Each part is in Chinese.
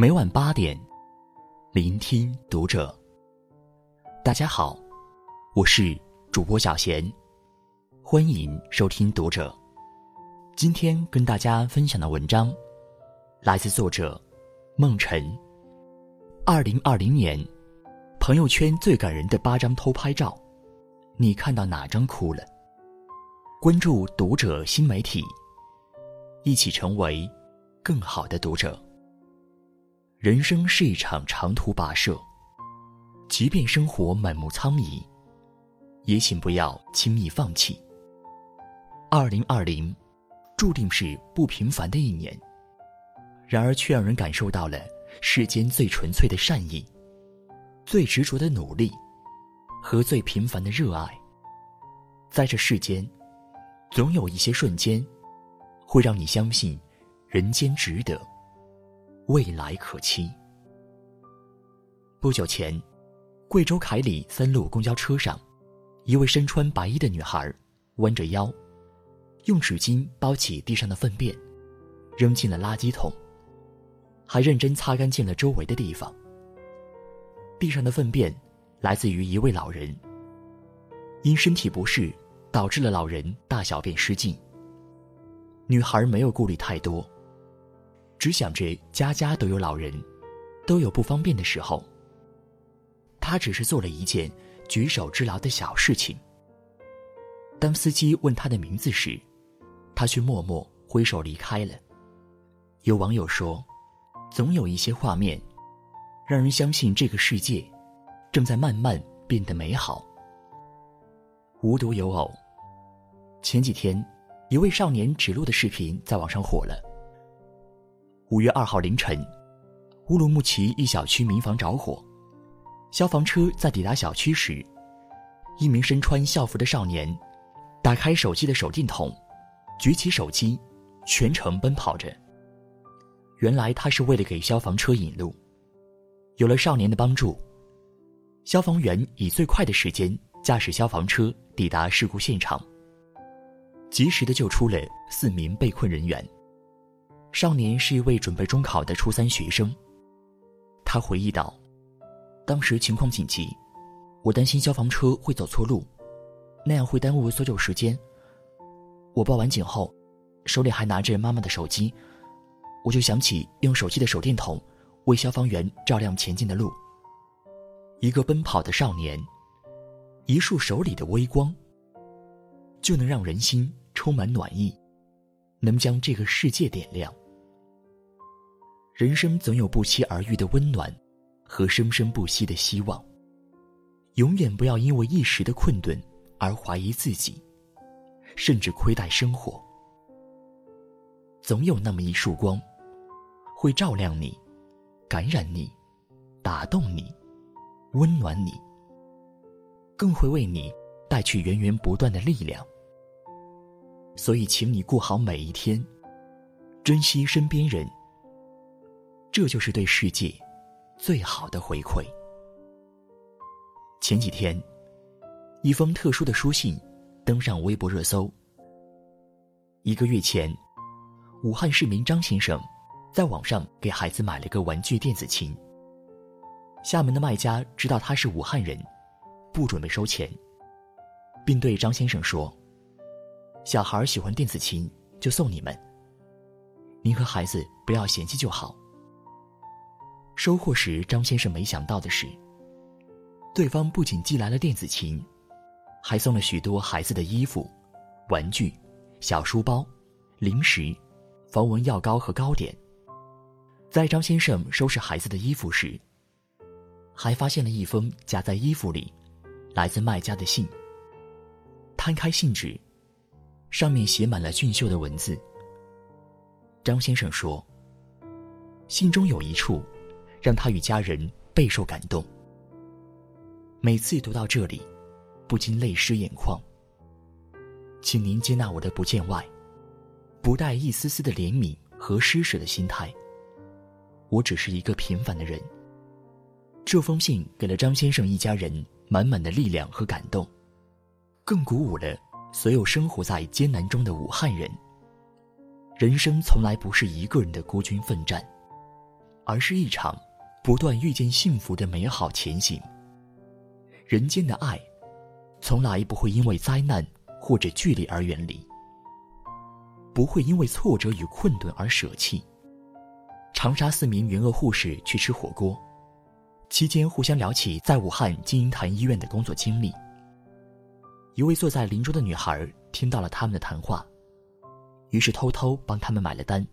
每晚八点，聆听读者。大家好，我是主播小贤，欢迎收听读者。今天跟大家分享的文章，来自作者梦辰。二零二零年，朋友圈最感人的八张偷拍照，你看到哪张哭了？关注读者新媒体，一起成为更好的读者。人生是一场长途跋涉，即便生活满目苍夷，也请不要轻易放弃。二零二零，注定是不平凡的一年，然而却让人感受到了世间最纯粹的善意、最执着的努力和最平凡的热爱。在这世间，总有一些瞬间，会让你相信人间值得。未来可期。不久前，贵州凯里三路公交车上，一位身穿白衣的女孩弯着腰，用纸巾包起地上的粪便，扔进了垃圾桶，还认真擦干净了周围的地方。地上的粪便来自于一位老人，因身体不适导致了老人大小便失禁。女孩没有顾虑太多。只想着家家都有老人，都有不方便的时候。他只是做了一件举手之劳的小事情。当司机问他的名字时，他却默默挥手离开了。有网友说：“总有一些画面，让人相信这个世界正在慢慢变得美好。”无独有偶，前几天，一位少年指路的视频在网上火了。五月二号凌晨，乌鲁木齐一小区民房着火，消防车在抵达小区时，一名身穿校服的少年打开手机的手电筒，举起手机，全程奔跑着。原来他是为了给消防车引路。有了少年的帮助，消防员以最快的时间驾驶消防车抵达事故现场，及时的救出了四名被困人员。少年是一位准备中考的初三学生。他回忆道：“当时情况紧急，我担心消防车会走错路，那样会耽误搜救时间。我报完警后，手里还拿着妈妈的手机，我就想起用手机的手电筒为消防员照亮前进的路。一个奔跑的少年，一束手里的微光，就能让人心充满暖意。”能将这个世界点亮。人生总有不期而遇的温暖，和生生不息的希望。永远不要因为一时的困顿而怀疑自己，甚至亏待生活。总有那么一束光，会照亮你，感染你，打动你，温暖你，更会为你带去源源不断的力量。所以，请你过好每一天，珍惜身边人。这就是对世界最好的回馈。前几天，一封特殊的书信登上微博热搜。一个月前，武汉市民张先生在网上给孩子买了个玩具电子琴。厦门的卖家知道他是武汉人，不准备收钱，并对张先生说。小孩喜欢电子琴，就送你们。您和孩子不要嫌弃就好。收货时，张先生没想到的是，对方不仅寄来了电子琴，还送了许多孩子的衣服、玩具、小书包、零食、防蚊药膏和糕点。在张先生收拾孩子的衣服时，还发现了一封夹在衣服里、来自卖家的信。摊开信纸。上面写满了俊秀的文字。张先生说：“信中有一处，让他与家人备受感动。每次读到这里，不禁泪湿眼眶。请您接纳我的不见外，不带一丝丝的怜悯和施舍的心态。我只是一个平凡的人。”这封信给了张先生一家人满满的力量和感动，更鼓舞了。所有生活在艰难中的武汉人，人生从来不是一个人的孤军奋战，而是一场不断遇见幸福的美好前行。人间的爱，从来不会因为灾难或者距离而远离，不会因为挫折与困顿而舍弃。长沙四名援鄂护士去吃火锅，期间互相聊起在武汉金银潭医院的工作经历。一位坐在邻桌的女孩听到了他们的谈话，于是偷偷帮他们买了单，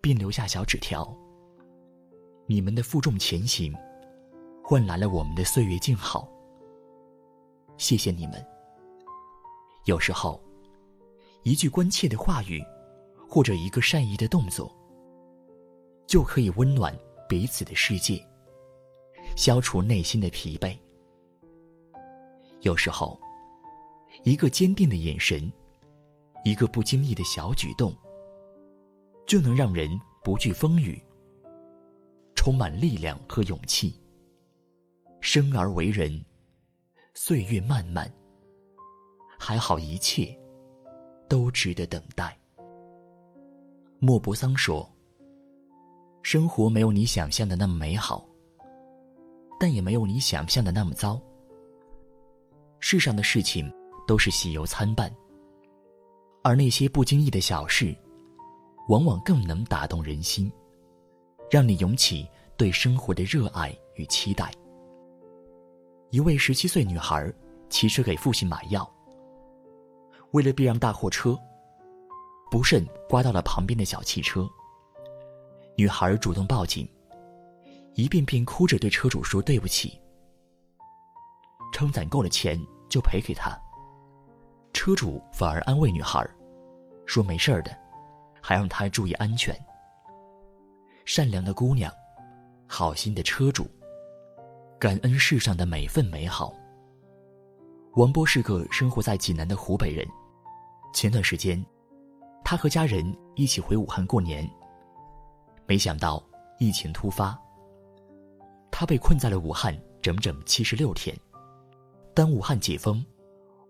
并留下小纸条。你们的负重前行，换来了我们的岁月静好。谢谢你们。有时候，一句关切的话语，或者一个善意的动作，就可以温暖彼此的世界，消除内心的疲惫。有时候，一个坚定的眼神，一个不经意的小举动，就能让人不惧风雨。充满力量和勇气。生而为人，岁月漫漫。还好一切都值得等待。莫泊桑说：“生活没有你想象的那么美好，但也没有你想象的那么糟。世上的事情都是喜忧参半，而那些不经意的小事，往往更能打动人心，让你涌起。”对生活的热爱与期待。一位十七岁女孩骑车给父亲买药，为了避让大货车，不慎刮到了旁边的小汽车。女孩主动报警，一遍遍哭着对车主说对不起，称攒够了钱就赔给他。车主反而安慰女孩，说没事的，还让她注意安全。善良的姑娘。好心的车主，感恩世上的每份美好。王波是个生活在济南的湖北人，前段时间，他和家人一起回武汉过年。没想到疫情突发，他被困在了武汉整整七十六天。当武汉解封，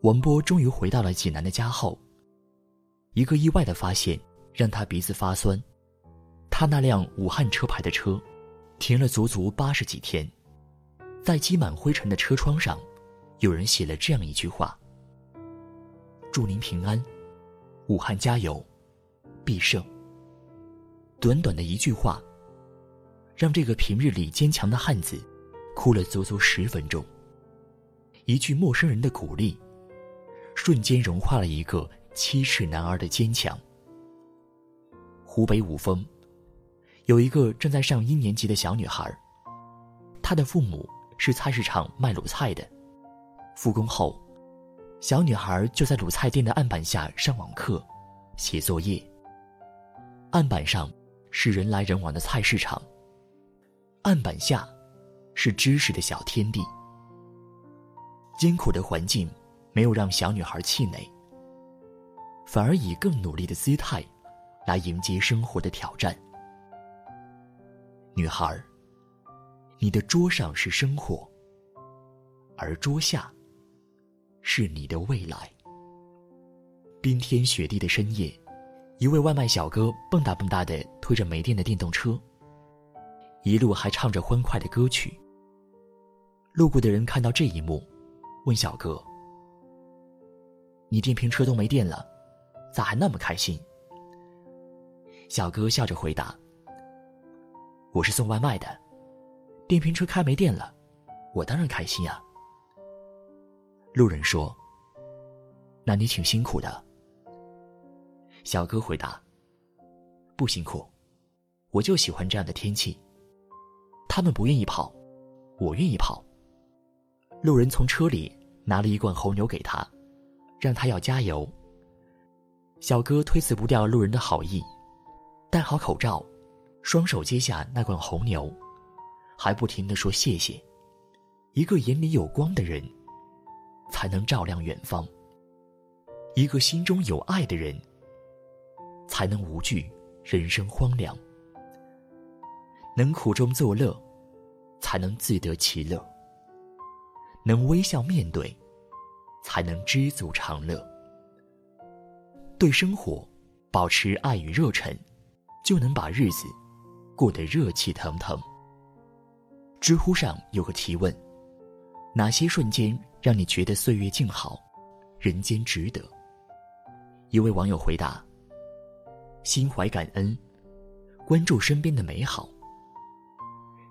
王波终于回到了济南的家后，一个意外的发现让他鼻子发酸，他那辆武汉车牌的车。停了足足八十几天，在积满灰尘的车窗上，有人写了这样一句话：“祝您平安，武汉加油，必胜。”短短的一句话，让这个平日里坚强的汉子哭了足足十分钟。一句陌生人的鼓励，瞬间融化了一个七尺男儿的坚强。湖北五峰。有一个正在上一年级的小女孩，她的父母是菜市场卖卤菜的。复工后，小女孩就在卤菜店的案板下上网课、写作业。案板上是人来人往的菜市场，案板下是知识的小天地。艰苦的环境没有让小女孩气馁，反而以更努力的姿态来迎接生活的挑战。女孩，你的桌上是生活，而桌下是你的未来。冰天雪地的深夜，一位外卖小哥蹦跶蹦跶的推着没电的电动车，一路还唱着欢快的歌曲。路过的人看到这一幕，问小哥：“你电瓶车都没电了，咋还那么开心？”小哥笑着回答。我是送外卖的，电瓶车开没电了，我当然开心呀。路人说：“那你挺辛苦的。”小哥回答：“不辛苦，我就喜欢这样的天气。他们不愿意跑，我愿意跑。”路人从车里拿了一罐红牛给他，让他要加油。小哥推辞不掉路人的好意，戴好口罩。双手接下那罐红牛，还不停的说谢谢。一个眼里有光的人，才能照亮远方；一个心中有爱的人，才能无惧人生荒凉。能苦中作乐，才能自得其乐；能微笑面对，才能知足常乐。对生活保持爱与热忱，就能把日子。过得热气腾腾。知乎上有个提问：哪些瞬间让你觉得岁月静好，人间值得？一位网友回答：心怀感恩，关注身边的美好，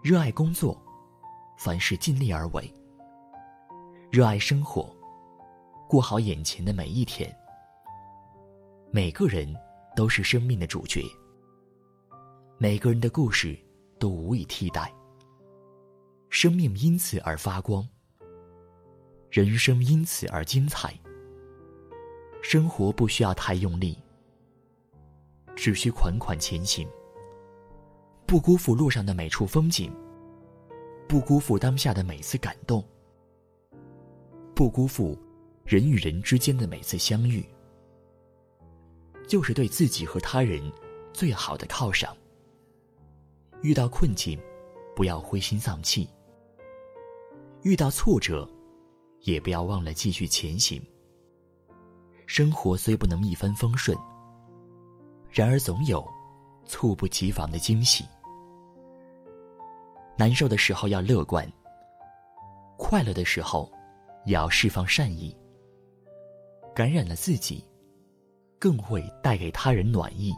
热爱工作，凡事尽力而为，热爱生活，过好眼前的每一天。每个人都是生命的主角，每个人的故事都无以替代。生命因此而发光，人生因此而精彩。生活不需要太用力，只需款款前行。不辜负路上的每处风景，不辜负当下的每次感动，不辜负人与人之间的每次相遇。就是对自己和他人最好的犒赏。遇到困境，不要灰心丧气；遇到挫折，也不要忘了继续前行。生活虽不能一帆风顺，然而总有猝不及防的惊喜。难受的时候要乐观，快乐的时候也要释放善意。感染了自己。更会带给他人暖意。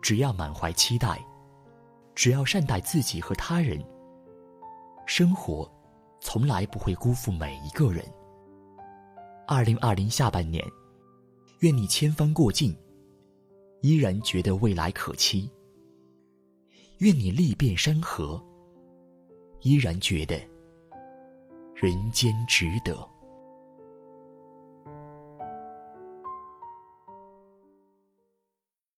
只要满怀期待，只要善待自己和他人，生活从来不会辜负每一个人。二零二零下半年，愿你千帆过尽，依然觉得未来可期；愿你历遍山河，依然觉得人间值得。